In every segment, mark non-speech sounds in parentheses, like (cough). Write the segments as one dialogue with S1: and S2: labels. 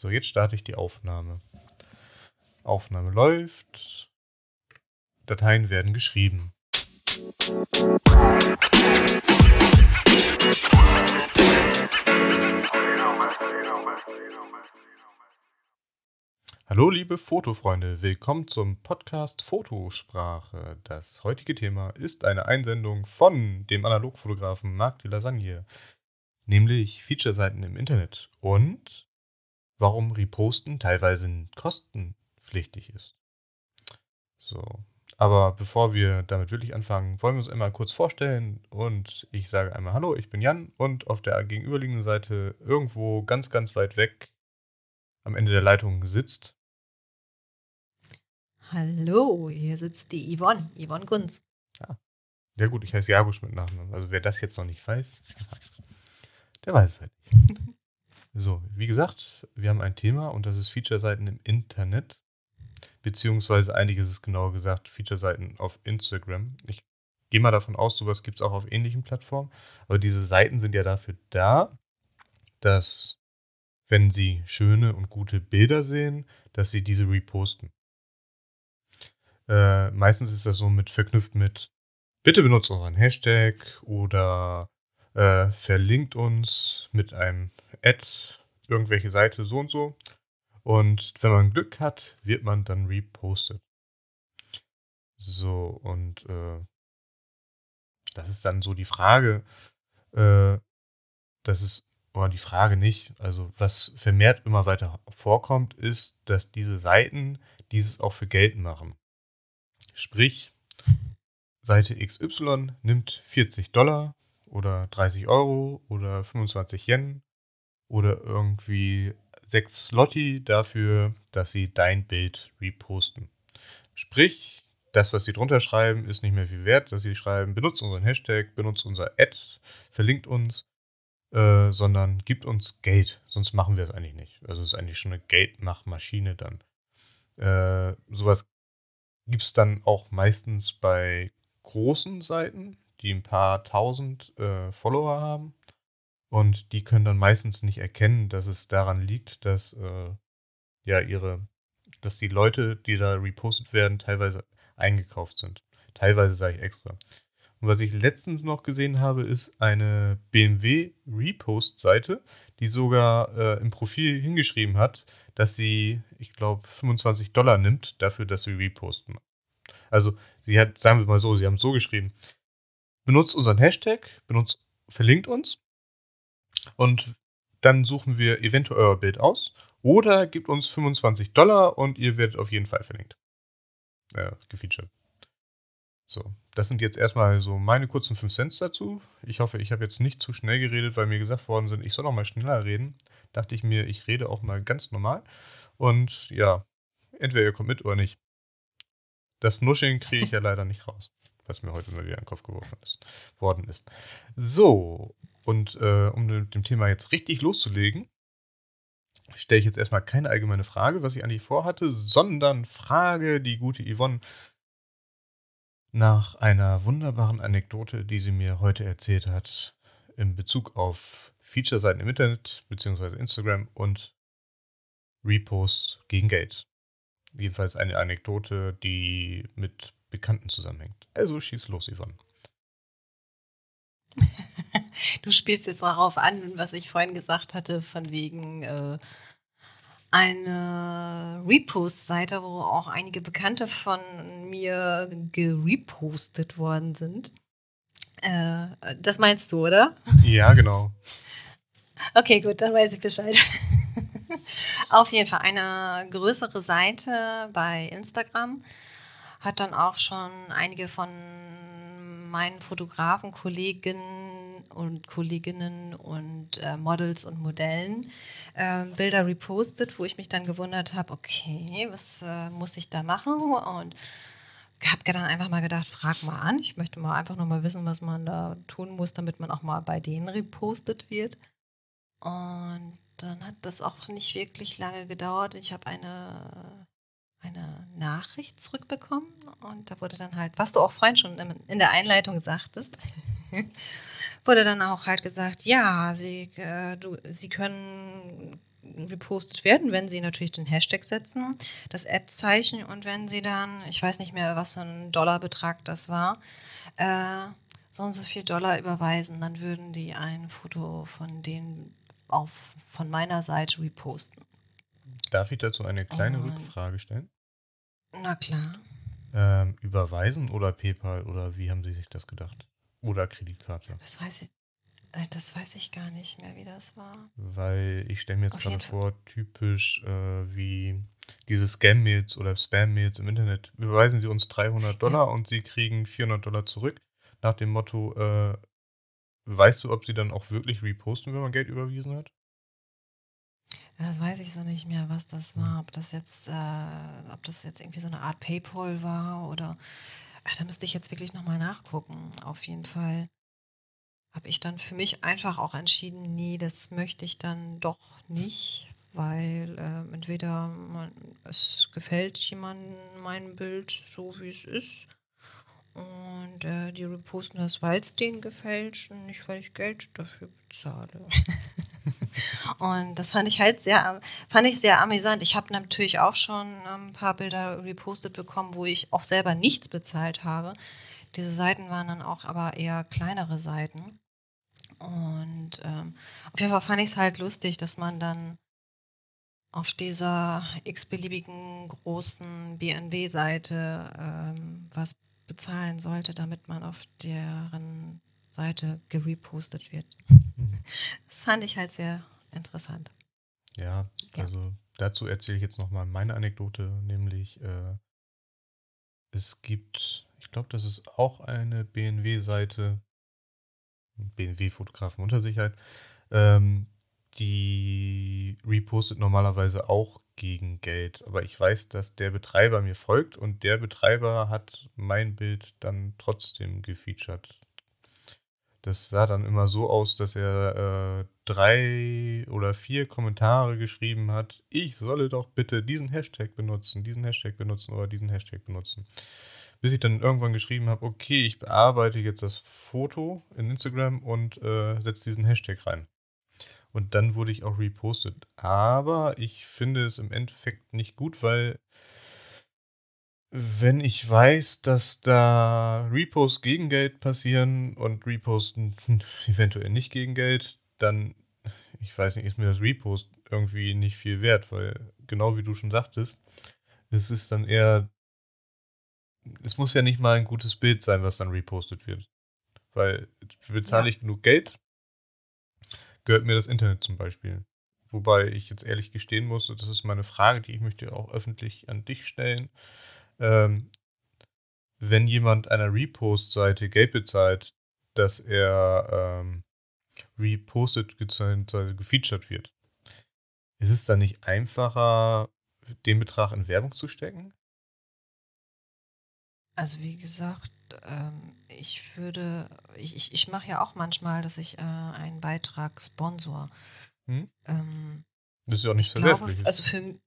S1: So, jetzt starte ich die Aufnahme. Aufnahme läuft. Dateien werden geschrieben. Hallo liebe Fotofreunde, willkommen zum Podcast Fotosprache. Das heutige Thema ist eine Einsendung von dem Analogfotografen Marc de Lasagne, nämlich Feature-Seiten im Internet und warum Reposten teilweise kostenpflichtig ist. So, aber bevor wir damit wirklich anfangen, wollen wir uns einmal kurz vorstellen und ich sage einmal Hallo, ich bin Jan und auf der gegenüberliegenden Seite irgendwo ganz, ganz weit weg am Ende der Leitung sitzt.
S2: Hallo, hier sitzt die Yvonne, Yvonne Gunz.
S1: Ja. ja gut, ich heiße Jagusch mit Nachnamen. Also wer das jetzt noch nicht weiß, (laughs) der weiß es halt nicht. (laughs) So, wie gesagt, wir haben ein Thema und das ist Feature-Seiten im Internet. Beziehungsweise eigentlich ist genauer gesagt Feature-Seiten auf Instagram. Ich gehe mal davon aus, sowas gibt es auch auf ähnlichen Plattformen. Aber diese Seiten sind ja dafür da, dass, wenn sie schöne und gute Bilder sehen, dass sie diese reposten. Äh, meistens ist das so mit verknüpft mit bitte benutzt unseren Hashtag oder äh, verlinkt uns mit einem Ad irgendwelche Seite so und so. Und wenn man Glück hat, wird man dann repostet. So, und äh, das ist dann so die Frage, äh, das ist, oder die Frage nicht, also was vermehrt immer weiter vorkommt, ist, dass diese Seiten dieses auch für Geld machen. Sprich, Seite XY nimmt 40 Dollar oder 30 Euro oder 25 Yen oder irgendwie 6 Lotti dafür, dass sie dein Bild reposten. Sprich, das, was sie drunter schreiben, ist nicht mehr viel wert, dass sie schreiben, benutzt unseren Hashtag, benutzt unser Ad, verlinkt uns, äh, sondern gibt uns Geld. Sonst machen wir es eigentlich nicht. Also es ist eigentlich schon eine Geldmachmaschine dann. Äh, sowas gibt es dann auch meistens bei großen Seiten, die ein paar tausend äh, Follower haben. Und die können dann meistens nicht erkennen, dass es daran liegt, dass äh, ja ihre, dass die Leute, die da repostet werden, teilweise eingekauft sind. Teilweise sage ich extra. Und was ich letztens noch gesehen habe, ist eine BMW Repost-Seite, die sogar äh, im Profil hingeschrieben hat, dass sie, ich glaube, 25 Dollar nimmt dafür, dass sie reposten. Also sie hat, sagen wir mal so, sie haben es so geschrieben, benutzt unseren Hashtag, benutzt, verlinkt uns und dann suchen wir eventuell euer Bild aus oder gibt uns 25 Dollar und ihr werdet auf jeden Fall verlinkt. Äh, gefeatured. So, das sind jetzt erstmal so meine kurzen 5 Cent dazu. Ich hoffe, ich habe jetzt nicht zu schnell geredet, weil mir gesagt worden sind, ich soll noch mal schneller reden. Dachte ich mir, ich rede auch mal ganz normal. Und ja, entweder ihr kommt mit oder nicht. Das Nuscheln kriege ich ja (laughs) leider nicht raus, was mir heute mal wieder in den Kopf geworfen ist, worden ist. So, und äh, um mit dem Thema jetzt richtig loszulegen, stelle ich jetzt erstmal keine allgemeine Frage, was ich eigentlich vorhatte, sondern frage die gute Yvonne nach einer wunderbaren Anekdote, die sie mir heute erzählt hat, in Bezug auf Feature-Seiten im Internet, beziehungsweise Instagram und Reposts gegen Geld. Jedenfalls eine Anekdote, die mit Bekannten zusammenhängt. Also schieß los, Yvonne. (laughs)
S2: du spielst jetzt darauf an, was ich vorhin gesagt hatte, von wegen äh, eine Repost-Seite, wo auch einige Bekannte von mir gerepostet worden sind. Äh, das meinst du, oder?
S1: Ja, genau.
S2: Okay, gut, dann weiß ich Bescheid. (laughs) Auf jeden Fall eine größere Seite bei Instagram hat dann auch schon einige von meinen Fotografen, Kolleginnen und Kolleginnen und äh, Models und Modellen äh, Bilder repostet, wo ich mich dann gewundert habe, okay, was äh, muss ich da machen? Und habe dann einfach mal gedacht, frag mal an. Ich möchte mal einfach nur mal wissen, was man da tun muss, damit man auch mal bei denen repostet wird. Und dann hat das auch nicht wirklich lange gedauert. Ich habe eine eine Nachricht zurückbekommen und da wurde dann halt, was du auch vorhin schon in der Einleitung sagtest, (laughs) wurde dann auch halt gesagt, ja, sie, äh, du, sie können repostet werden, wenn sie natürlich den Hashtag setzen, das Ad-Zeichen und wenn sie dann, ich weiß nicht mehr, was für ein Dollarbetrag das war, äh, so und so viel Dollar überweisen, dann würden die ein Foto von denen auf, von meiner Seite reposten.
S1: Darf ich dazu eine kleine und, Rückfrage stellen?
S2: Na klar.
S1: Ähm, überweisen oder PayPal oder wie haben Sie sich das gedacht? Oder Kreditkarte?
S2: Das weiß ich. Äh, das weiß ich gar nicht mehr, wie das war.
S1: Weil ich stelle mir jetzt gerade vor, typisch äh, wie diese Scam-Mails oder Spam-Mails im Internet. Überweisen Sie uns 300 Dollar ja. und Sie kriegen 400 Dollar zurück. Nach dem Motto, äh, weißt du, ob Sie dann auch wirklich reposten, wenn man Geld überwiesen hat?
S2: Das weiß ich so nicht mehr, was das hm. war. Ob das jetzt, äh, ob das jetzt irgendwie so eine Art PayPal war oder. Ach, da müsste ich jetzt wirklich nochmal nachgucken. Auf jeden Fall habe ich dann für mich einfach auch entschieden, nee, das möchte ich dann doch nicht, weil äh, entweder man, es gefällt jemandem mein Bild so, wie es ist. Und äh, die reposten das, weil es denen gefällt und nicht, weil ich Geld dafür bezahle. (laughs) und das fand ich halt sehr, fand ich sehr amüsant. Ich habe natürlich auch schon ein paar Bilder repostet bekommen, wo ich auch selber nichts bezahlt habe. Diese Seiten waren dann auch aber eher kleinere Seiten. Und ähm, auf jeden Fall fand ich es halt lustig, dass man dann auf dieser x-beliebigen großen BNB-Seite ähm, was bezahlen sollte, damit man auf deren Seite gerepostet wird. (laughs) Das fand ich halt sehr interessant.
S1: Ja, also ja. dazu erzähle ich jetzt nochmal meine Anekdote, nämlich äh, es gibt, ich glaube, das ist auch eine BNW-Seite, BMW-Fotografen unter Sicherheit, ähm, die repostet normalerweise auch gegen Geld. Aber ich weiß, dass der Betreiber mir folgt und der Betreiber hat mein Bild dann trotzdem gefeatured. Das sah dann immer so aus, dass er äh, drei oder vier Kommentare geschrieben hat, ich solle doch bitte diesen Hashtag benutzen, diesen Hashtag benutzen oder diesen Hashtag benutzen bis ich dann irgendwann geschrieben habe, okay, ich bearbeite jetzt das Foto in Instagram und äh, setze diesen Hashtag rein. Und dann wurde ich auch repostet. Aber ich finde es im Endeffekt nicht gut, weil wenn ich weiß, dass da Reposts gegen Geld passieren und Reposten (laughs) eventuell nicht gegen Geld, dann, ich weiß nicht, ist mir das Repost irgendwie nicht viel wert, weil genau wie du schon sagtest, es ist dann eher es muss ja nicht mal ein gutes Bild sein, was dann repostet wird. Weil bezahle ja. ich genug Geld, gehört mir das Internet zum Beispiel. Wobei ich jetzt ehrlich gestehen muss, das ist meine Frage, die ich möchte auch öffentlich an dich stellen. Ähm, wenn jemand einer Repost-Seite Geld bezahlt, dass er ähm, repostet gefeatured wird, ist es dann nicht einfacher, den Betrag in Werbung zu stecken?
S2: Also wie gesagt, ähm, ich würde, ich, ich, ich mache ja auch manchmal, dass ich äh, einen Beitrag sponsor. Hm? Ähm,
S1: das ist ja auch nicht verwerflich.
S2: Also für,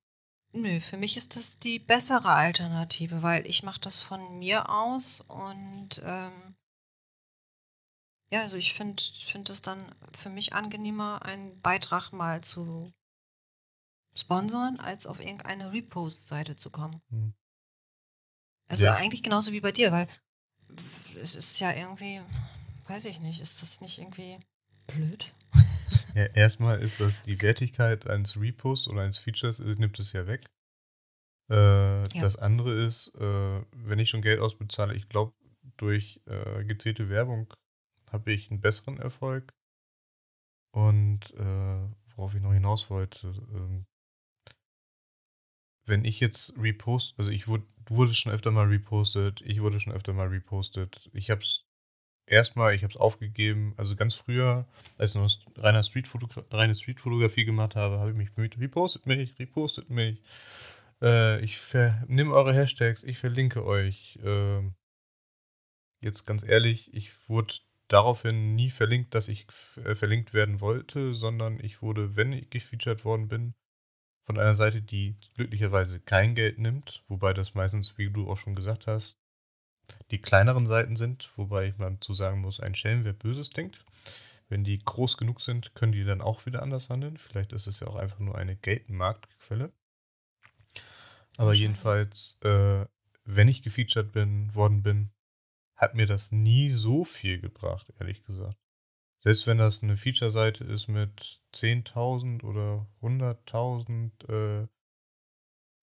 S2: nö, für mich ist das die bessere Alternative, weil ich mache das von mir aus und ähm, ja, also ich finde find es dann für mich angenehmer, einen Beitrag mal zu sponsoren, als auf irgendeine Repost-Seite zu kommen. Hm. Also ja. eigentlich genauso wie bei dir, weil es ist ja irgendwie, weiß ich nicht, ist das nicht irgendwie blöd?
S1: Ja, erstmal ist das die Wertigkeit eines Reposts oder eines Features, nimmt es ja weg. Äh, ja. Das andere ist, äh, wenn ich schon Geld ausbezahle, ich glaube, durch äh, gezielte Werbung habe ich einen besseren Erfolg. Und äh, worauf ich noch hinaus wollte, ähm, wenn ich jetzt repost, also ich wurde, du wurdest schon öfter mal repostet, ich wurde schon öfter mal repostet. Ich habe es erstmal, ich habe es aufgegeben, also ganz früher, als ich noch reine, Streetfotogra reine Streetfotografie gemacht habe, habe ich mich bemüht, repostet mich, repostet mich. Äh, ich nehme eure Hashtags, ich verlinke euch. Äh, jetzt ganz ehrlich, ich wurde daraufhin nie verlinkt, dass ich äh, verlinkt werden wollte, sondern ich wurde, wenn ich gefeatured worden bin, von einer Seite, die glücklicherweise kein Geld nimmt, wobei das meistens, wie du auch schon gesagt hast, die kleineren Seiten sind, wobei ich mal zu sagen muss, ein Schelm, wer Böses denkt. Wenn die groß genug sind, können die dann auch wieder anders handeln. Vielleicht ist es ja auch einfach nur eine Geldmarktquelle. Aber jedenfalls, äh, wenn ich gefeatured bin, worden bin, hat mir das nie so viel gebracht, ehrlich gesagt. Selbst wenn das eine Feature-Seite ist mit 10.000 oder 100.000 äh,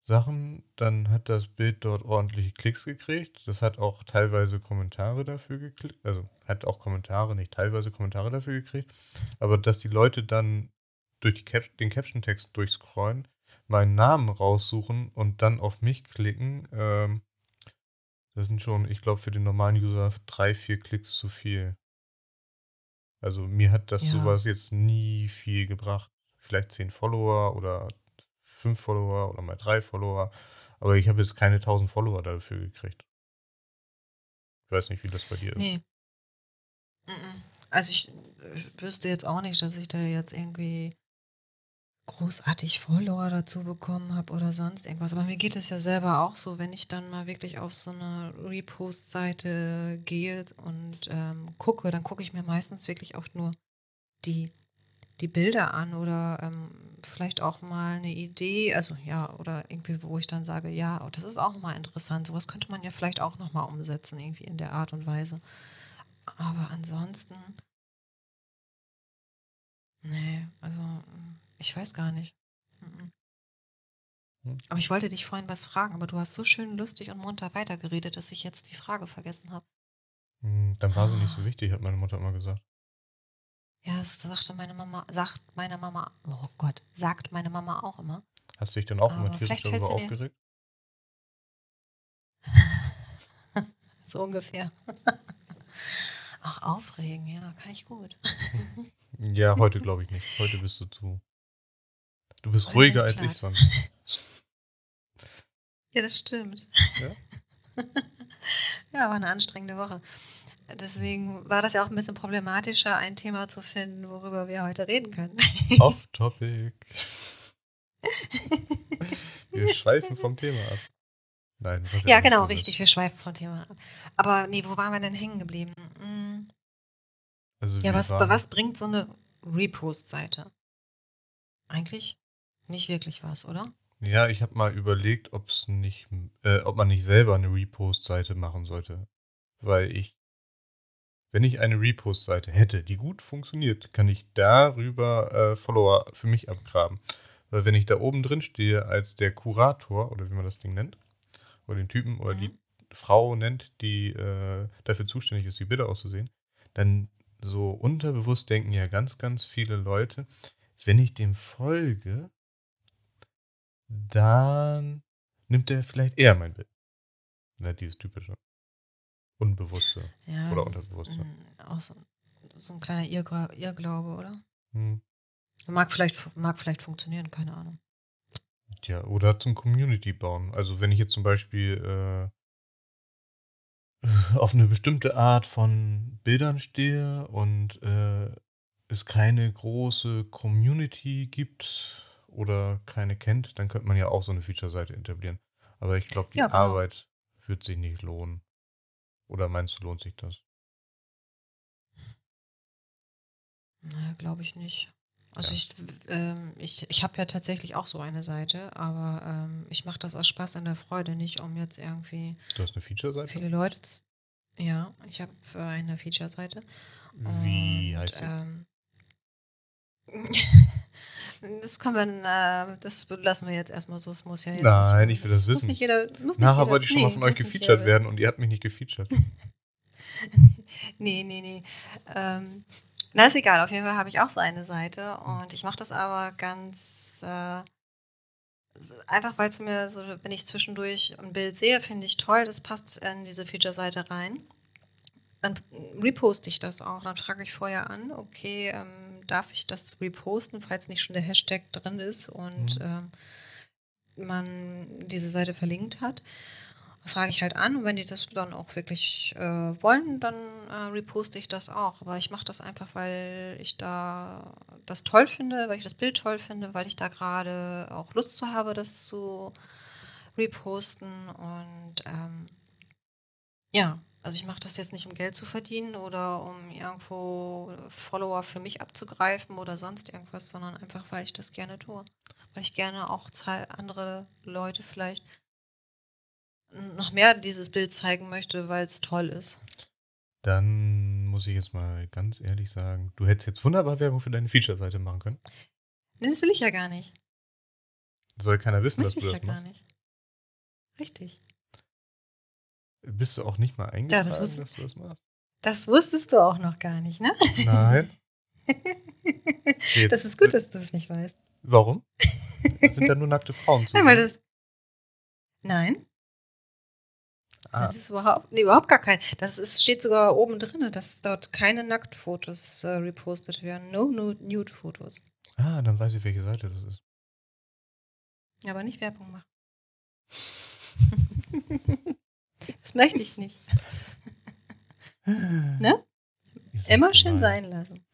S1: Sachen, dann hat das Bild dort ordentliche Klicks gekriegt. Das hat auch teilweise Kommentare dafür geklickt. Also hat auch Kommentare, nicht teilweise Kommentare dafür gekriegt. Aber dass die Leute dann durch Cap den Caption-Text durchscrollen, meinen Namen raussuchen und dann auf mich klicken, ähm, das sind schon, ich glaube, für den normalen User drei, vier Klicks zu viel. Also mir hat das
S2: Ja.
S1: sowas jetzt nie viel gebracht. Vielleicht zehn Follower oder fünf Follower oder mal drei Follower. Aber ich habe jetzt keine 1000 Follower dafür gekriegt. Ich weiß nicht, wie das bei dir ist.
S2: Nee. Also ich äh, wüsste jetzt auch nicht, dass ich da jetzt irgendwie großartig Follower dazu bekommen habe oder sonst irgendwas. Aber mir geht es ja selber auch so, wenn ich dann mal wirklich auf so eine Repost-Seite gehe und ähm, gucke, dann gucke ich mir meistens wirklich auch nur die, die Bilder an oder ähm, vielleicht auch mal eine Idee, also ja, oder irgendwie, wo ich dann sage, ja, oh, das ist auch mal interessant. Sowas könnte man ja vielleicht auch nochmal umsetzen, irgendwie in der Art und Weise. Aber ansonsten, nee, also mm, ich weiß gar nicht. Mhm.
S1: Hm.
S2: Aber ich wollte dich vorhin was fragen, aber du hast so schön lustig und munter weitergeredet, dass ich jetzt die Frage vergessen habe.
S1: Hm, Dann war sie nicht
S2: Ah.
S1: so wichtig, hat meine Mutter immer gesagt.
S2: Ja, das sagte meine Mama, sagt meine Mama, oh Gott, sagt meine Mama auch immer.
S1: Hast du dich dann auch immer tierisch darüber aufgeregt? (laughs)
S2: So ungefähr. Ach, aufregen, ja, kann ich gut.
S1: Ja, heute (laughs) glaube ich nicht. Heute bist du zu. Du bist ruhiger als
S2: ich
S1: sonst. (laughs)
S2: Ja, das stimmt.
S1: Ja? (laughs)
S2: ja, war eine anstrengende Woche. Deswegen war das ja auch ein bisschen problematischer, ein Thema zu finden, worüber wir heute reden können. (laughs)
S1: Off Topic. Wir schweifen vom Thema ab. Nein, was
S2: Ja,
S1: nicht
S2: genau, richtig. Wir schweifen vom Thema ab. Aber nee, wo waren wir denn hängen geblieben? Hm.
S1: Also
S2: Ja, was, was bringt so eine Repost-Seite? Eigentlich nicht wirklich was, oder?
S1: Ja, ich habe mal überlegt, ob's nicht, äh, ob man nicht selber eine Repost-Seite machen sollte. Weil ich, wenn ich eine Repost-Seite hätte, die gut funktioniert, kann ich darüber äh, Follower für mich abgraben. Weil wenn ich da oben drin stehe als der Kurator, oder wie man das Ding nennt, oder den Typen oder die
S2: Mhm.
S1: Frau nennt, die äh, dafür zuständig ist, die Bilder auszusehen, dann so unterbewusst denken ja ganz, ganz viele Leute, wenn ich dem folge, dann nimmt er vielleicht eher mein Bild. Na, dieses typische. Unbewusste.
S2: Ja,
S1: Oder
S2: ist,
S1: Unterbewusste.
S2: mm, Auch so, so ein kleiner Irrgla Irrglaube, oder?
S1: Hm.
S2: Mag vielleicht, mag vielleicht funktionieren, keine Ahnung.
S1: Ja, oder zum Community bauen. Also wenn ich jetzt zum Beispiel äh, (laughs) auf eine bestimmte Art von Bildern stehe und äh, es keine große Community gibt oder keine kennt, dann könnte man ja auch so eine Feature-Seite etablieren. Aber ich glaube, die
S2: Ja, genau.
S1: Arbeit wird sich nicht lohnen. Oder meinst du, lohnt sich das?
S2: Naja, glaube ich nicht. Also
S1: Ja.
S2: ich, ähm, ich, ich habe ja tatsächlich auch so eine Seite, aber ähm, ich mache das aus Spaß an der Freude, nicht um jetzt irgendwie
S1: Du hast eine Feature-Seite?
S2: viele Leute. Ja, ich habe äh, eine Feature-Seite.
S1: Wie
S2: Und,
S1: heißt sie?
S2: Ähm, (laughs) das können wir, äh, das lassen wir jetzt erstmal so. Es muss ja jetzt
S1: Nein,
S2: nicht,
S1: ich will das
S2: muss
S1: wissen.
S2: Nicht jeder, muss nicht
S1: Nachher
S2: jeder,
S1: wollte ich schon mal
S2: nee,
S1: von euch
S2: muss
S1: gefeatured werden und ihr habt mich nicht gefeatured. (laughs) (laughs)
S2: Nee, nee, nee. Ähm, na, ist egal. Auf jeden Fall habe ich auch so eine Seite und ich mache das aber ganz äh, einfach, weil es mir so, wenn ich zwischendurch ein Bild sehe, finde ich toll, das passt in diese Feature-Seite rein. Dann reposte ich das auch. Dann frage ich vorher an, okay, ähm, darf ich das reposten, falls nicht schon der Hashtag drin ist und
S1: Mhm.
S2: ähm, man diese Seite verlinkt hat. Das frage ich halt an und wenn die das dann auch wirklich äh, wollen, dann äh, reposte ich das auch. Aber ich mache das einfach, weil ich da das toll finde, weil ich das Bild toll finde, weil ich da gerade auch Lust zu habe, das zu reposten. Und ähm, ja, Also ich mache das jetzt nicht, um Geld zu verdienen oder um irgendwo Follower für mich abzugreifen oder sonst irgendwas, sondern einfach, weil ich das gerne tue. Weil ich gerne auch andere Leute vielleicht noch mehr dieses Bild zeigen möchte, weil es toll ist.
S1: Dann muss ich jetzt mal ganz ehrlich sagen, du hättest jetzt wunderbar Werbung für deine Feature-Seite machen können.
S2: Nee, das will ich ja gar nicht.
S1: Soll keiner wissen, dass du das ja machst? Gar nicht.
S2: Richtig.
S1: Bist du auch nicht mal eingetragen, ja, das dass du das machst?
S2: Das wusstest du auch noch gar nicht, ne?
S1: Nein. (laughs)
S2: das ist gut, dass du das nicht weißt.
S1: Warum? Das sind da (laughs) nur nackte Frauen zu
S2: Nein, weil das. Nein. Ah. Das ist überhaupt, nee, überhaupt gar kein. Das ist, steht sogar oben drin, dass dort keine Nacktfotos äh, repostet werden. No Nude-Fotos.
S1: Ah, dann weiß ich, welche Seite das ist.
S2: Aber nicht Werbung machen. (laughs) das möchte ich nicht. (laughs) ne? Immer schön sein lassen.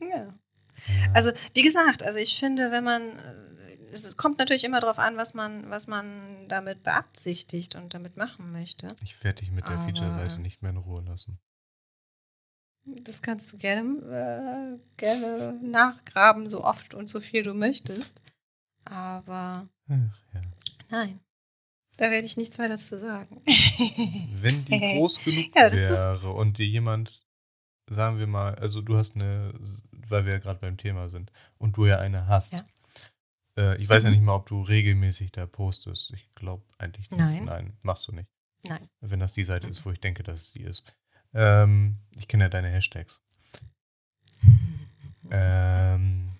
S2: Ja. Also, wie gesagt, also ich finde, wenn man, es kommt natürlich immer darauf an, was man, was man damit beabsichtigt und damit machen möchte.
S1: Ich werde dich mit der Feature-Seite nicht mehr in Ruhe lassen.
S2: Das kannst du gerne, äh, gerne nachgraben, so oft und so viel du möchtest. Aber Ach, ja. nein, da werde ich nichts weiter zu sagen. (laughs)
S1: Wenn die groß genug (laughs) ja, wäre und dir jemand, sagen wir mal, also du hast eine, weil wir ja gerade beim Thema sind, und du ja eine hast. Ja. Äh, ich weiß mhm. ja nicht mal, ob du regelmäßig da postest. Ich glaube eigentlich nicht.
S2: Nein.
S1: Nein, machst du nicht.
S2: Nein.
S1: Wenn das die Seite mhm. ist, wo ich denke, dass es die ist. Ähm, ich kenne ja deine Hashtags. (laughs) ähm,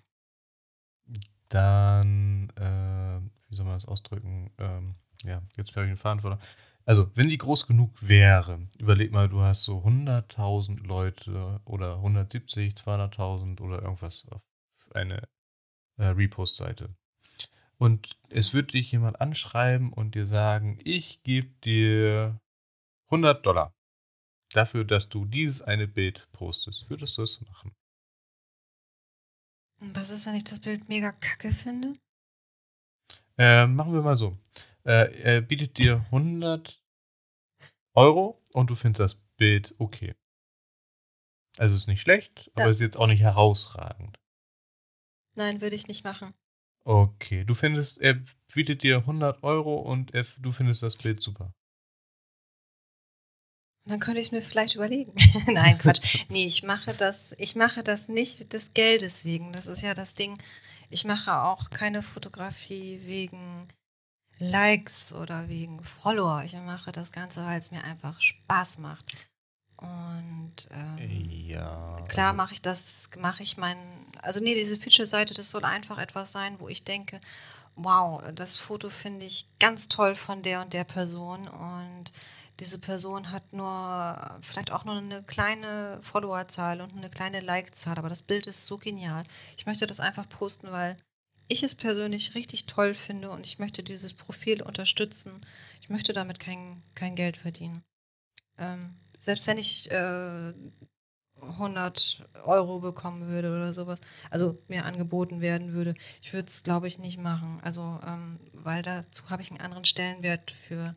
S1: dann, äh, wie soll man das ausdrücken? Ähm, ja, jetzt habe ich den Faden verloren. Also, wenn die groß genug wäre, überleg mal, du hast so 100.000 Leute oder 170, 200.000 oder irgendwas auf eine äh, Repost-Seite. Und es wird dich jemand anschreiben und dir sagen, ich gebe dir 100 Dollar dafür, dass du dieses eine Bild postest. Würdest du es machen?
S2: Was ist, wenn ich das Bild mega kacke finde?
S1: Äh, machen wir mal so. Äh, er bietet dir 100 Euro und du findest das Bild okay. Also ist nicht schlecht, ja. aber ist jetzt auch nicht herausragend.
S2: Nein, würde ich nicht machen.
S1: Okay, du findest, er bietet dir 100 Euro und er, du findest das Bild super.
S2: Dann könnte ich es mir vielleicht überlegen. (laughs) Nein, Quatsch. (laughs) Nee, ich mache das, ich mache das nicht des Geldes wegen. Das ist ja das Ding. Ich mache auch keine Fotografie wegen Likes oder wegen Follower. Ich mache das Ganze, weil es mir einfach Spaß macht. Und ähm,
S1: ja,
S2: klar mache ich das, mache ich meinen, also nee, diese Feature-Seite, das soll einfach etwas sein, wo ich denke, wow, das Foto finde ich ganz toll von der und der Person und diese Person hat nur vielleicht auch nur eine kleine Followerzahl und eine kleine Like-Zahl, aber das Bild ist so genial. Ich möchte das einfach posten, weil ich es persönlich richtig toll finde und ich möchte dieses Profil unterstützen. Ich möchte damit kein, kein Geld verdienen. Ähm, selbst wenn ich äh, 100 Euro bekommen würde oder sowas, also mir angeboten werden würde, ich würde es, glaube ich, nicht machen. Also, ähm, weil dazu habe ich einen anderen Stellenwert für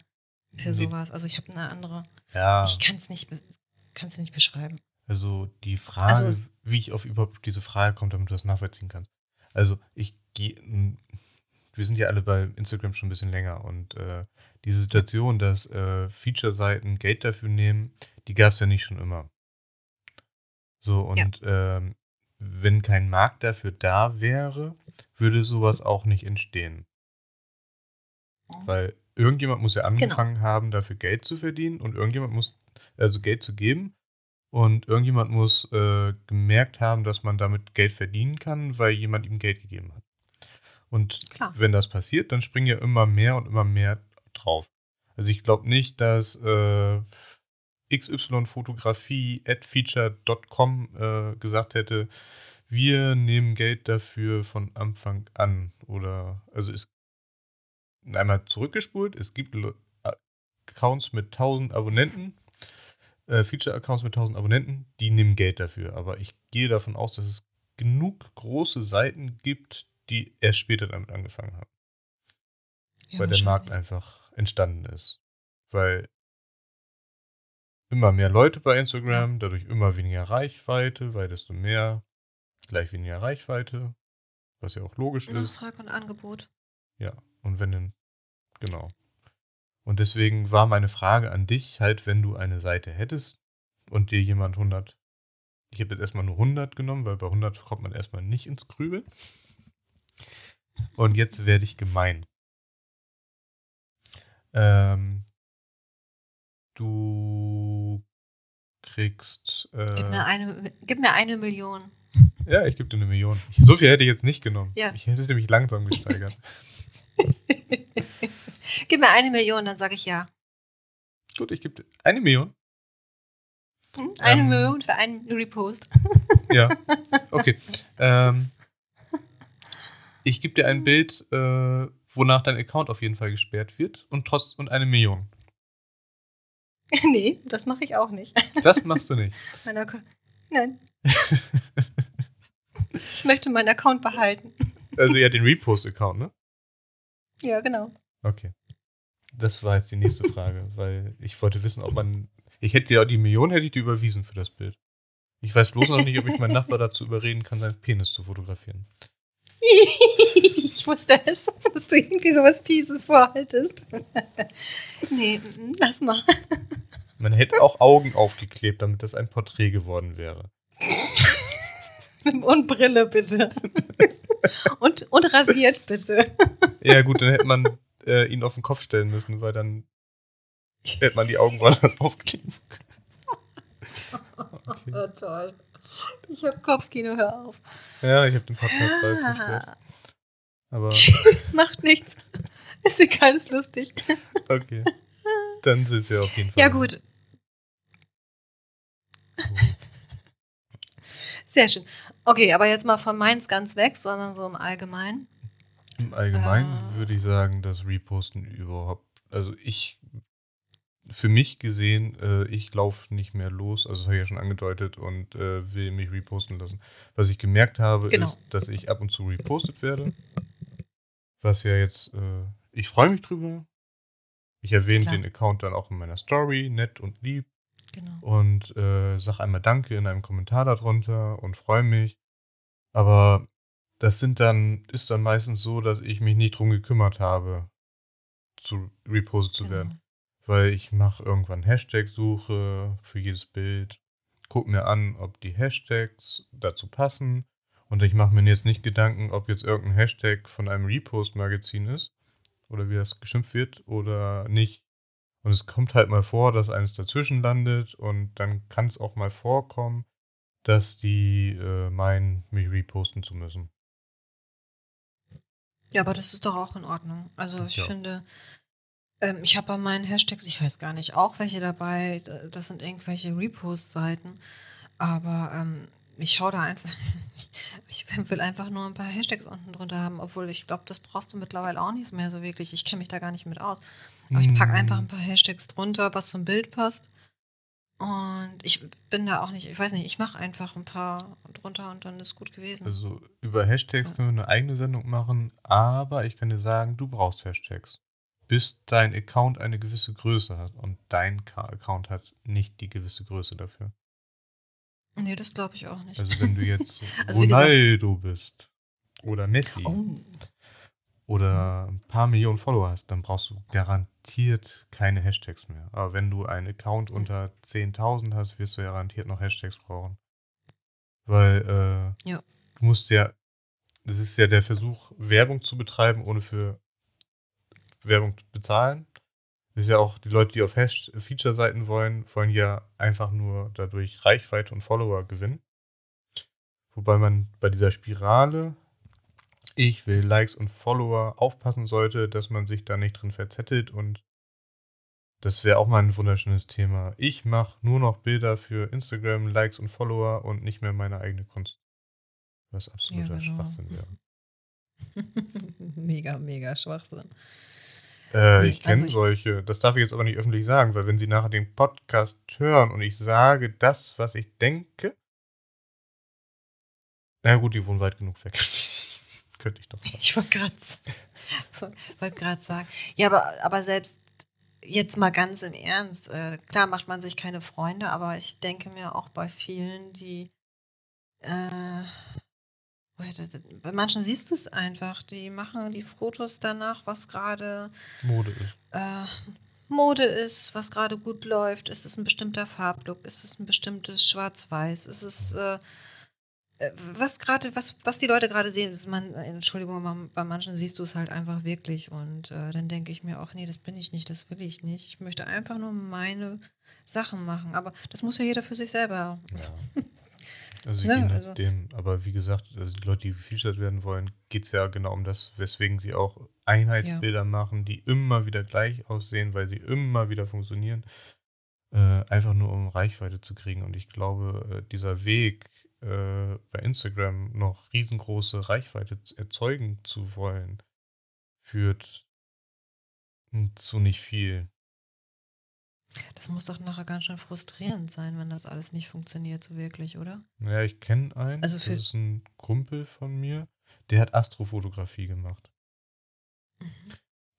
S2: für sowas. Also ich habe eine andere.
S1: Ja.
S2: Ich kann es nicht, kann's nicht beschreiben.
S1: Also die Frage, also, wie ich auf überhaupt diese Frage komme, damit du das nachvollziehen kannst. Also ich wir sind ja alle bei Instagram schon ein bisschen länger und äh, die Situation, dass äh, Feature-Seiten Geld dafür nehmen, die gab es ja nicht schon immer. So und ja. ähm, wenn kein Markt dafür da wäre, würde sowas auch nicht entstehen. Weil irgendjemand muss ja genau. angefangen genau. haben, dafür Geld zu verdienen und irgendjemand muss, also Geld zu geben. Und irgendjemand muss äh, gemerkt haben, dass man damit Geld verdienen kann, weil jemand ihm Geld gegeben hat. Und Klar. wenn das passiert, dann springen ja immer mehr und immer mehr drauf. Also ich glaube nicht, dass äh, XY-Fotografie at feature.com äh, gesagt hätte, wir nehmen Geld dafür von Anfang an. Oder also es einmal zurückgespult. Es gibt Accounts mit 1000 Abonnenten, äh, Feature-Accounts mit 1000 Abonnenten, die nehmen Geld dafür. Aber ich gehe davon aus, dass es genug große Seiten gibt, die erst später damit angefangen haben. Ja, weil der Markt einfach entstanden ist. Weil immer mehr Leute bei Instagram, dadurch immer weniger Reichweite, weil desto mehr gleich weniger Reichweite, was ja auch logisch ist.
S2: Nachfrage und Angebot.
S1: Ja, und wenn denn, genau. Und deswegen war meine Frage an dich halt, wenn du eine Seite hättest und dir jemand 100, ich habe jetzt erstmal nur 100 genommen, weil bei 100 kommt man erstmal nicht ins Grübeln. Und jetzt werde ich gemein. Ähm, du kriegst. Äh,
S2: Gib, mir eine, gib mir eine Million. (laughs)
S1: ja, ich gebe dir eine Million. So viel hätte ich jetzt nicht genommen.
S2: Ja.
S1: Ich hätte mich langsam gesteigert. (laughs)
S2: Gib mir eine Million, dann sage ich ja.
S1: Gut, ich gebe dir eine Million.
S2: Hm? Eine
S1: Ähm.
S2: Million für einen Repost. (laughs)
S1: Ja. Okay. Ähm, ich gebe dir ein Bild, äh, wonach dein Account auf jeden Fall gesperrt wird und trotz und eine Million. (laughs)
S2: nee, das mache ich auch nicht. (laughs)
S1: Das machst du nicht.
S2: Mein Nein, ich möchte meinen Account behalten.
S1: Also ja, den Repost-Account, ne?
S2: Ja, genau.
S1: Okay. Das war jetzt die nächste Frage, weil ich wollte wissen, ob man. Ich hätte ja die Million hätte ich dir überwiesen für das Bild. Ich weiß bloß noch nicht, ob ich meinen Nachbar dazu überreden kann, seinen Penis zu fotografieren. (laughs)
S2: ich wusste es, dass du irgendwie sowas Pieses vorhaltest. nee, mm, lass mal.
S1: Man hätte auch Augen aufgeklebt, damit das ein Porträt geworden wäre.
S2: Und Brille bitte. und, und rasiert bitte.
S1: Ja, gut, dann hätte man äh, ihn auf den Kopf stellen müssen, weil dann hätte man die Augen woanders aufkleben Okay.
S2: Oh, toll. Ich hab Kopfkino, hör auf.
S1: Ja, ich habe den Podcast bald zerstört. Aber (laughs)
S2: Macht nichts. Ist egal, ist lustig.
S1: okay. Dann sind wir auf jeden Fall.
S2: Ja, gut. Sehr schön. Okay, aber jetzt mal von meins ganz weg, sondern so im Allgemeinen.
S1: Im Allgemeinen
S2: Ah.
S1: würde ich sagen, dass Reposten überhaupt, also ich, für mich gesehen, äh, ich laufe nicht mehr los, also das habe ich ja schon angedeutet und äh, will mich reposten lassen. Was ich gemerkt habe,
S2: Genau.
S1: ist, dass ich ab und zu repostet werde. Was ja jetzt, äh, ich freue mich drüber. Ich erwähne
S2: Klar.
S1: den Account dann auch in meiner Story, nett und lieb.
S2: Genau.
S1: und äh, sag einmal Danke in einem Kommentar darunter und freue mich. Aber das sind dann, ist dann meistens so, dass ich mich nicht drum gekümmert habe, zu repostet zu
S2: genau.
S1: werden. Weil ich mache irgendwann Hashtag-Suche für jedes Bild, guck mir an, ob die Hashtags dazu passen. Und ich mache mir jetzt nicht Gedanken, ob jetzt irgendein Hashtag von einem Repost-Magazin ist oder wie das geschimpft wird oder nicht. Und es kommt halt mal vor, dass eines dazwischen landet und dann kann es auch mal vorkommen, dass die äh, meinen, mich reposten zu müssen.
S2: Ja, aber das ist doch auch in Ordnung. Also ich
S1: Ja.
S2: finde, ähm, ich habe bei meinen Hashtags, ich weiß gar nicht, auch welche dabei, das sind irgendwelche Repost-Seiten, aber ähm, ich hau da einfach, (laughs) ich will einfach nur ein paar Hashtags unten drunter haben, obwohl ich glaube, das brauchst du mittlerweile auch nicht mehr so wirklich. Ich kenne mich da gar nicht mit aus. Aber ich packe einfach ein paar Hashtags drunter, was zum Bild passt. Und ich bin da auch nicht, ich weiß nicht, ich mache einfach ein paar drunter und dann ist gut gewesen.
S1: Also über Hashtags können wir eine eigene Sendung machen, aber ich kann dir sagen, du brauchst Hashtags. Bis dein Account eine gewisse Größe hat. Und dein Account hat nicht die gewisse Größe dafür.
S2: Nee, das glaube ich auch nicht.
S1: Also wenn du jetzt (laughs)
S2: Also
S1: Ronaldo bist oder Messi
S2: oh.
S1: oder ein paar Millionen Follower hast, dann brauchst du garantiert keine Hashtags mehr. Aber wenn du einen Account unter 10.000 hast, wirst du garantiert noch Hashtags brauchen. Weil äh,
S2: Ja.
S1: du musst ja, das ist ja der Versuch, Werbung zu betreiben, ohne für Werbung zu bezahlen. Das ist ja auch die Leute, die auf Hash Feature-Seiten wollen, wollen ja einfach nur dadurch Reichweite und Follower gewinnen. Wobei man bei dieser Spirale, ich will Likes und Follower, aufpassen sollte, dass man sich da nicht drin verzettelt und das wäre auch mal ein wunderschönes Thema. Ich mache nur noch Bilder für Instagram, Likes und Follower und nicht mehr meine eigene Kunst. Was absoluter
S2: Ja, genau.
S1: Schwachsinn wäre. (laughs)
S2: mega, mega Schwachsinn.
S1: Äh, ich kenne
S2: also
S1: solche. Das darf ich jetzt aber nicht öffentlich sagen, weil wenn sie nachher den Podcast hören und ich sage das, was ich denke. Na gut, die wohnen weit genug weg. (laughs) Könnte ich doch sagen.
S2: Ich wollte gerade (laughs) wollt sagen. Ja, aber, aber selbst jetzt mal ganz im Ernst, äh, klar macht man sich keine Freunde, aber ich denke mir auch bei vielen, die äh, bei manchen siehst du es einfach, die machen die Fotos danach, was gerade
S1: Mode ist.
S2: Äh, Mode ist, was gerade gut läuft. Ist es ein bestimmter Farblook? Ist es ein bestimmtes Schwarz-Weiß? Ist es äh, äh, was gerade, was, was die Leute gerade sehen, ist man, Entschuldigung, bei manchen siehst du es halt einfach wirklich und äh, dann denke ich mir auch, nee, das bin ich nicht, das will ich nicht. Ich möchte einfach nur meine Sachen machen, aber das muss ja jeder für sich selber.
S1: Ja. (laughs) Also je ne, nachdem, also, aber wie gesagt, also die Leute, die gefeatured werden wollen, geht es ja genau um das, weswegen sie auch Einheitsbilder ja. machen, die immer wieder gleich aussehen, weil sie immer wieder funktionieren. Äh, einfach nur um Reichweite zu kriegen. Und ich glaube, äh, dieser Weg, äh, bei Instagram noch riesengroße Reichweite erzeugen zu wollen, führt zu nicht viel.
S2: Das muss doch nachher ganz schön frustrierend sein, wenn das alles nicht funktioniert, so wirklich, oder?
S1: Naja, ich kenne einen, also das ist ein Kumpel von mir, der hat Astrofotografie gemacht. Mhm.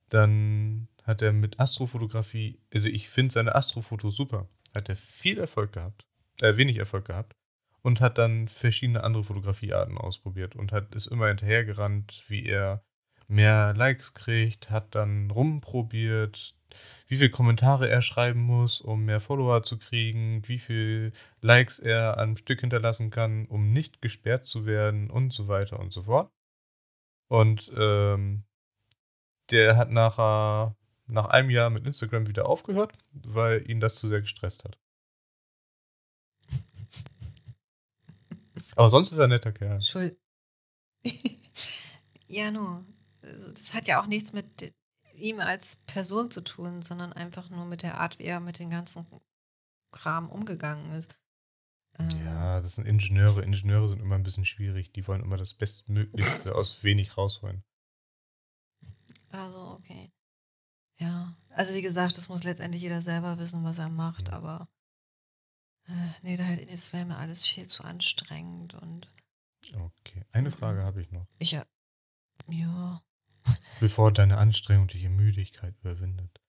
S1: Dann hat er mit Astrofotografie, also ich finde seine Astrofotos super, hat er viel Erfolg gehabt, äh, wenig Erfolg gehabt und hat dann verschiedene andere Fotografiearten ausprobiert und hat ist immer hinterhergerannt, wie er mehr Likes kriegt, hat dann rumprobiert, wie viele Kommentare er schreiben muss, um mehr Follower zu kriegen, wie viele Likes er am Stück hinterlassen kann, um nicht gesperrt zu werden und so weiter und so fort. Und ähm, der hat nachher nach einem Jahr mit Instagram wieder aufgehört, weil ihn das zu sehr gestresst hat. Aber sonst ist er ein netter Kerl.
S2: Schuld. (laughs) ja, nur. Das hat ja auch nichts mit ihm als Person zu tun, sondern einfach nur mit der Art, wie er mit dem ganzen Kram umgegangen ist.
S1: Ähm, ja, das sind Ingenieure. Ingenieure sind immer ein bisschen schwierig. Die wollen immer das Bestmöglichste aus wenig rausholen.
S2: Also, okay. Ja, also wie gesagt, das muss letztendlich jeder selber wissen, was er macht, ja. aber äh, nee, das wäre mir alles viel zu anstrengend und.
S1: Okay. Eine Frage habe ich noch.
S2: Ich ja. Ja. (laughs)
S1: Bevor deine Anstrengung dich in Müdigkeit überwindet.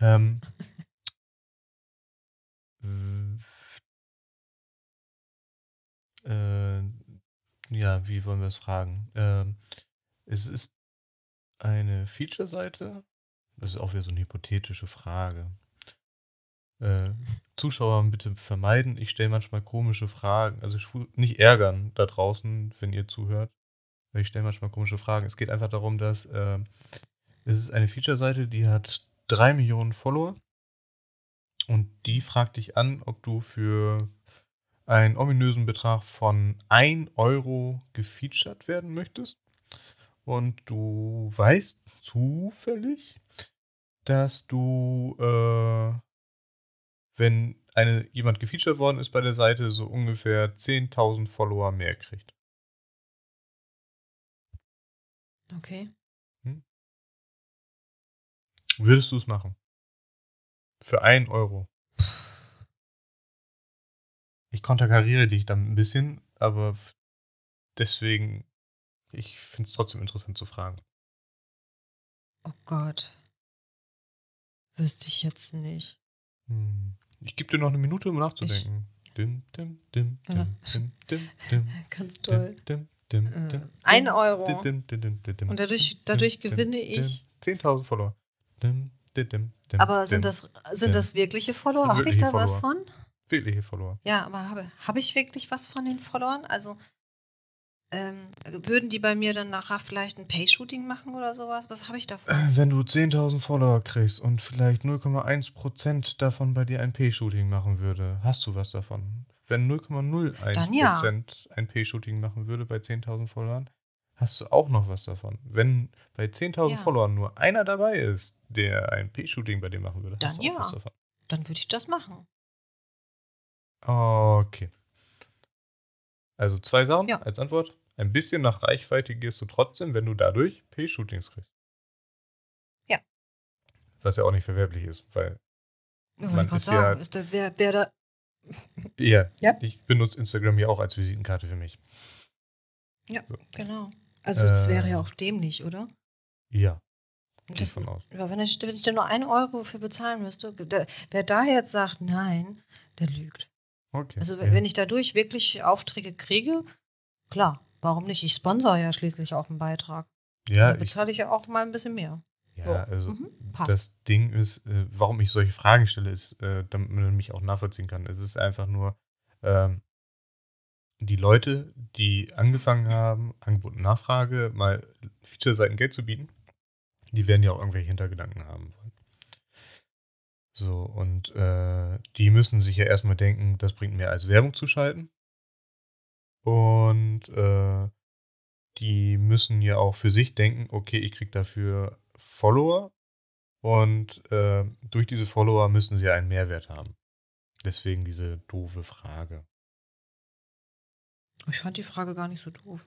S1: Ähm. äh, ja, wie wollen wir es fragen? Ähm, es ist eine Feature-Seite. Das ist auch wieder so eine hypothetische Frage. Äh, Zuschauer bitte vermeiden. Ich stelle manchmal komische Fragen. Also nicht ärgern da draußen, wenn ihr zuhört. Ich stelle manchmal komische Fragen. Es geht einfach darum, dass äh, es ist eine Feature-Seite, die hat drei Millionen Follower. Und die fragt dich an, ob du für einen ominösen Betrag von 1 Euro gefeatured werden möchtest. Und du weißt zufällig, dass du äh, wenn eine, jemand gefeatured worden ist bei der Seite, so ungefähr 10.000 Follower mehr kriegt.
S2: Okay.
S1: Hm? Würdest du es machen? Für 1 Euro. Ich konterkariere dich dann ein bisschen, aber deswegen, ich finde es trotzdem interessant zu fragen.
S2: Oh Gott. Wüsste ich jetzt nicht.
S1: Hm. Ich gebe dir noch eine Minute, um nachzudenken. Dim,
S2: dim, dim, dim, dim, dim, dim, Ganz toll. Dim, dim, dim, dim, Ein Euro. Und dadurch, dadurch gewinne ich.
S1: 10.000 Follower.
S2: Aber sind das, sind das wirkliche Follower? Habe ich da was von?
S1: Wirkliche Follower.
S2: Ja, aber habe, habe ich wirklich was von den Followern? Also ähm, würden die bei mir dann nachher vielleicht ein Pay-Shooting machen oder sowas? Was habe ich davon?
S1: Äh, wenn du 10.000 Follower kriegst und vielleicht 0,1% davon bei dir ein Pay-Shooting machen würde, hast du was davon. Wenn 0,01% ja. ein Pay-Shooting machen würde bei 10.000 Followern, hast du auch noch was davon. Wenn bei 10.000 ja. Followern nur einer dabei ist, der ein P-Shooting bei dir machen würde,
S2: dann hast du ja. auch was davon. Dann würde ich das machen.
S1: Okay. Also zwei Sachen ja. als Antwort. Ein bisschen nach Reichweite gehst du trotzdem, wenn du dadurch P-Shootings kriegst.
S2: Ja.
S1: Was ja auch nicht verwerblich ist, weil
S2: ja, man ist sagen, ja. Ist der, wer, wer da
S1: ja, ja, ich benutze Instagram ja auch als Visitenkarte für mich.
S2: Ja, so. genau. Also es äh, wäre ja auch dämlich, oder?
S1: Ja. Ich
S2: Das,
S1: von aus.
S2: ja, wenn, ich, wenn ich da nur einen Euro für bezahlen müsste, der, wer da jetzt sagt, nein, der lügt.
S1: Okay.
S2: Also
S1: ja.
S2: wenn ich dadurch wirklich Aufträge kriege, klar, warum nicht? Ich sponsor ja schließlich auch einen Beitrag.
S1: ja,
S2: da
S1: ich,
S2: bezahle ich ja auch mal ein bisschen mehr.
S1: ja,
S2: So.
S1: also
S2: Mhm, passt.
S1: das Ding ist, äh, warum ich solche Fragen stelle, ist, äh, damit man mich auch nachvollziehen kann. Es ist einfach nur, ähm, die Leute, die angefangen haben, Angebot und Nachfrage, mal Feature-Seiten Geld zu bieten, die werden ja auch irgendwelche Hintergedanken haben wollen. So, und äh, die müssen sich ja erstmal denken, das bringt mehr als Werbung zu schalten. Und äh, die müssen ja auch für sich denken, okay, ich kriege dafür Follower und äh, durch diese Follower müssen sie einen Mehrwert haben. Deswegen diese doofe Frage.
S2: Ich fand die Frage gar nicht so doof.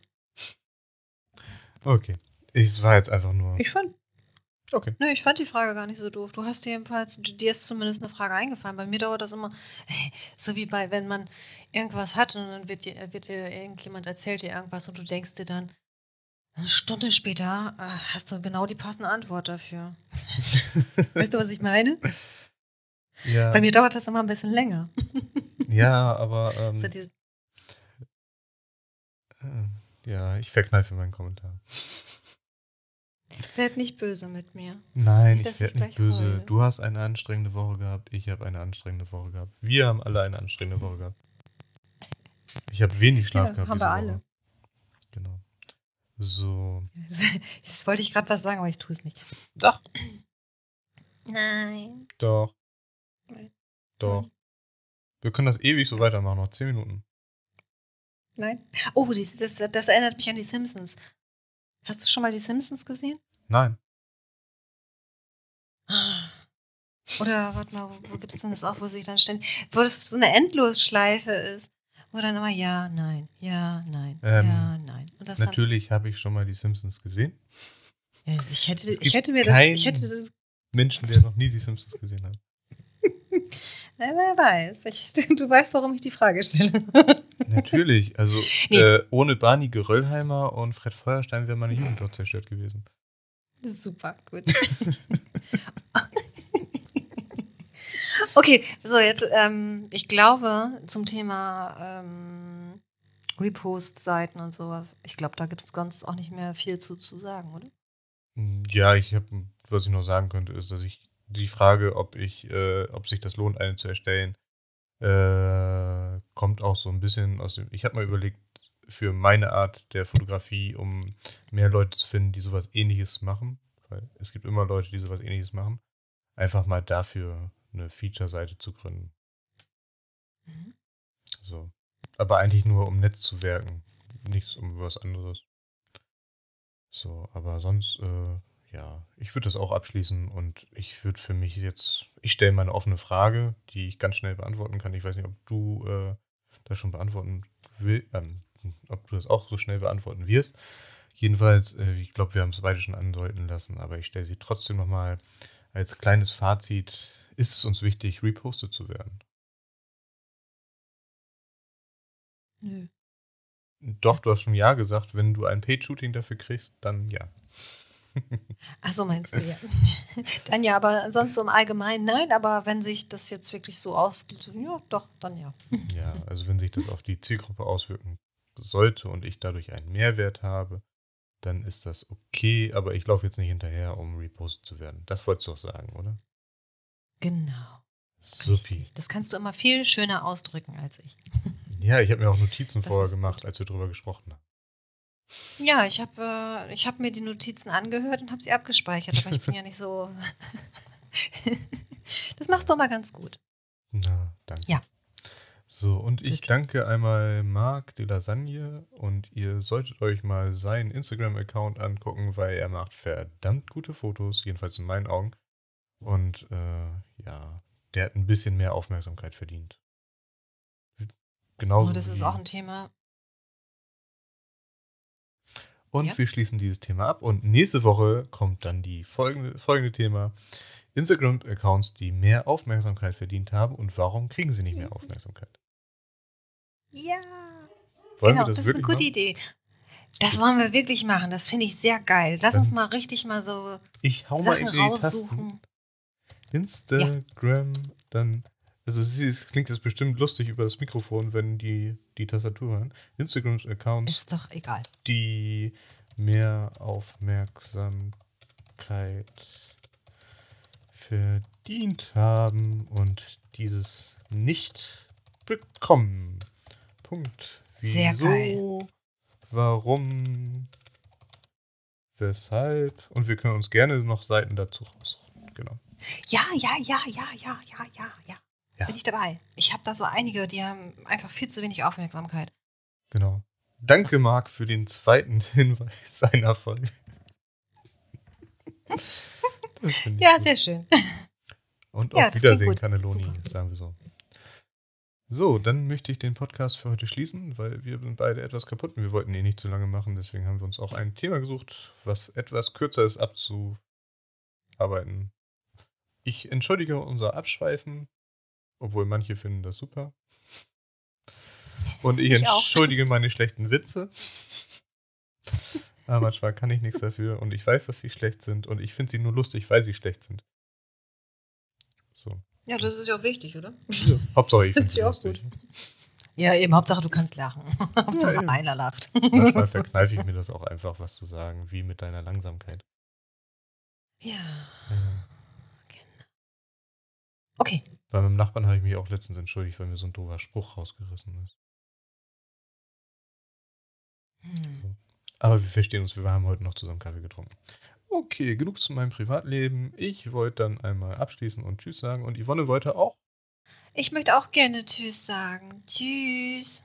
S1: Okay. Es war jetzt einfach nur.
S2: Ich fand,
S1: Okay.
S2: nö, ich fand die Frage gar nicht so doof. Du hast dir jedenfalls, du- dir ist zumindest eine Frage eingefallen. Bei mir dauert das immer, so wie bei, wenn man irgendwas hat und dann wird dir, wird dir irgendjemand erzählt dir irgendwas und du denkst dir dann, eine Stunde später äh, hast du genau die passende Antwort dafür. (laughs) Weißt du, was ich meine?
S1: ja,
S2: Bei mir dauert das immer ein bisschen länger. (laughs)
S1: ja, aber ähm,
S2: die,
S1: äh, ja, ich verkneife meinen Kommentar.
S2: werd nicht böse mit mir.
S1: Nein,
S2: Nicht,
S1: ich werde
S2: ich
S1: nicht böse.
S2: heule.
S1: Du hast eine anstrengende Woche gehabt, ich habe eine anstrengende Woche gehabt. Wir haben alle eine anstrengende Woche gehabt. Ich habe wenig Schlaf
S2: Ja,
S1: gehabt.
S2: haben wir alle.
S1: Woche. Genau. So. (laughs)
S2: Jetzt wollte ich gerade was sagen, aber ich tue es nicht.
S1: Doch.
S2: Nein.
S1: Doch.
S2: Nein.
S1: Doch. Wir können das ewig so weitermachen, noch 10 Minuten.
S2: Nein. Oh, dies- das, das erinnert mich an die Simpsons. Hast du schon mal die Simpsons gesehen?
S1: Nein.
S2: Oder warte mal, wo, wo gibt es denn das auch, wo sich dann ständig, wo das so eine Endlosschleife ist, wo dann immer ja, nein, ja, nein,
S1: Ähm,
S2: ja, nein.
S1: Natürlich habe ich schon mal die Simpsons gesehen.
S2: ja, ich hätte, ich hätte mir das, ich hätte das,
S1: Menschen, der noch nie die Simpsons gesehen hat. (laughs)
S2: na, wer weiß. Ich, (laughs) du weißt, warum ich die Frage stelle.
S1: Natürlich. Also (laughs)
S2: Nee.
S1: äh, ohne Barney Geröllheimer und Fred Feuerstein wäre meine Jugend dort zerstört gewesen.
S2: Super, gut. Okay, so jetzt, ähm, ich glaube, zum Thema ähm, Repost-Seiten und sowas, ich glaube, da gibt es sonst auch nicht mehr viel zu, zu sagen, oder?
S1: Ja, ich habe, was ich noch sagen könnte, ist, dass ich die Frage, ob ich, äh, ob sich das lohnt, eine zu erstellen, äh, kommt auch so ein bisschen aus dem. Ich habe mal überlegt, für meine Art der Fotografie, um mehr Leute zu finden, die sowas ähnliches machen, weil es gibt immer Leute, die sowas ähnliches machen, einfach mal dafür eine Feature-Seite zu gründen.
S2: Mhm.
S1: So. Aber eigentlich nur, um Netzwerken, nichts um was anderes. So, aber sonst, äh, ja, ich würde das auch abschließen und ich würde für mich jetzt, ich stelle mal eine offene Frage, die ich ganz schnell beantworten kann. Ich weiß nicht, ob du äh, das schon beantworten will, ähm, ob du das auch so schnell beantworten wirst. Jedenfalls, äh, ich glaube, wir haben es beide schon andeuten lassen, aber ich stelle sie trotzdem nochmal als kleines Fazit. Ist es uns wichtig, repostet zu werden?
S2: Nö.
S1: Doch, du hast schon Ja gesagt. Wenn du ein Paid-Shooting dafür kriegst, dann ja.
S2: Ach so, meinst du, ja. (laughs) dann ja, aber sonst so im Allgemeinen nein, aber wenn sich das jetzt wirklich so aus, ja, doch, dann ja.
S1: Ja, also wenn sich das auf die Zielgruppe auswirken sollte und ich dadurch einen Mehrwert habe, dann ist das okay, aber ich laufe jetzt nicht hinterher, um repostet zu werden. Das wolltest du doch sagen, oder?
S2: Genau.
S1: Supi.
S2: Das kannst du immer viel schöner ausdrücken als ich. (laughs)
S1: Ja, ich habe mir auch Notizen
S2: Das
S1: vorher gemacht, als wir drüber gesprochen haben.
S2: Ja, ich habe äh, ich hab mir die Notizen angehört und habe sie abgespeichert, aber ich bin ja nicht so. (laughs) das machst du aber ganz gut.
S1: Na, danke.
S2: Ja.
S1: So, und ich
S2: Gut.
S1: danke einmal Marc de Lasagne und ihr solltet euch mal seinen Instagram-Account angucken, weil er macht verdammt gute Fotos, jedenfalls in meinen Augen. Und äh, ja, der hat ein bisschen mehr Aufmerksamkeit verdient. Genauso
S2: Oh, das ist auch ein Thema.
S1: Und
S2: Ja.
S1: wir schließen dieses Thema ab. Und nächste Woche kommt dann die folgende, folgende Thema. Instagram-Accounts, die mehr Aufmerksamkeit verdient haben und warum kriegen sie nicht mehr Aufmerksamkeit?
S2: Ja.
S1: Wollen
S2: genau,
S1: wir
S2: das,
S1: das,
S2: ist eine gute
S1: machen?
S2: Idee. Das wollen wir wirklich machen. Das finde ich sehr geil. Lass uns
S1: Dann-
S2: mal richtig mal so
S1: Ich hau mal
S2: Sachen
S1: in die Tasten. Instagram, dann. Also es ist- es klingt jetzt bestimmt lustig über das Mikrofon, wenn die die Tastatur hören. Instagram-Accounts,
S2: Ist doch egal.
S1: die mehr Aufmerksamkeit verdient haben und dieses nicht bekommen. Punkt.
S2: Sehr
S1: Wieso? Warum? Weshalb? Und wir können uns gerne noch Seiten dazu raussuchen. Genau.
S2: Ja, ja, ja, ja, ja, ja, ja, ja.
S1: Ja.
S2: Bin ich dabei. Ich habe da so einige, die haben einfach viel zu wenig Aufmerksamkeit.
S1: Genau. Danke, Marc, für den zweiten (laughs) Hinweis seiner Folge.
S2: Ja,
S1: gut.
S2: sehr schön.
S1: Und
S2: Ja,
S1: auf
S2: klingt
S1: Wiedersehen. Cannelloni, sagen wir so. So, dann möchte ich den Podcast für heute schließen, weil wir sind beide etwas kaputt und wir wollten ihn nicht zu lange machen. Deswegen haben wir uns auch ein Thema gesucht, was etwas kürzer ist abzuarbeiten. Ich entschuldige unser Abschweifen, obwohl manche finden das super. Und ich,
S2: Ich auch.
S1: entschuldige meine schlechten Witze. Aber manchmal kann ich nichts dafür und ich weiß, dass sie schlecht sind und ich finde sie nur lustig, weil sie schlecht sind. So.
S2: Ja, das ist ja auch wichtig, oder?
S1: Ja, Hauptsache ich (laughs) finde sie
S2: ja auch
S1: lustig.
S2: Ja, eben. Hauptsache, du kannst lachen. (laughs) Hauptsache,
S1: eben.
S2: einer lacht.
S1: Manchmal verkneife ich mir (laughs) das auch einfach, was zu sagen, wie mit deiner Langsamkeit.
S2: Ja,
S1: Ja.
S2: Okay.
S1: Bei meinem Nachbarn habe ich mich auch letztens entschuldigt, weil mir so ein doofer Spruch rausgerissen ist.
S2: Hm.
S1: Aber wir verstehen uns, wir haben heute noch zusammen Kaffee getrunken. Okay, genug zu meinem Privatleben. Ich wollte dann einmal abschließen und Tschüss sagen und Yvonne wollte auch.
S2: Ich möchte auch gerne Tschüss sagen. Tschüss.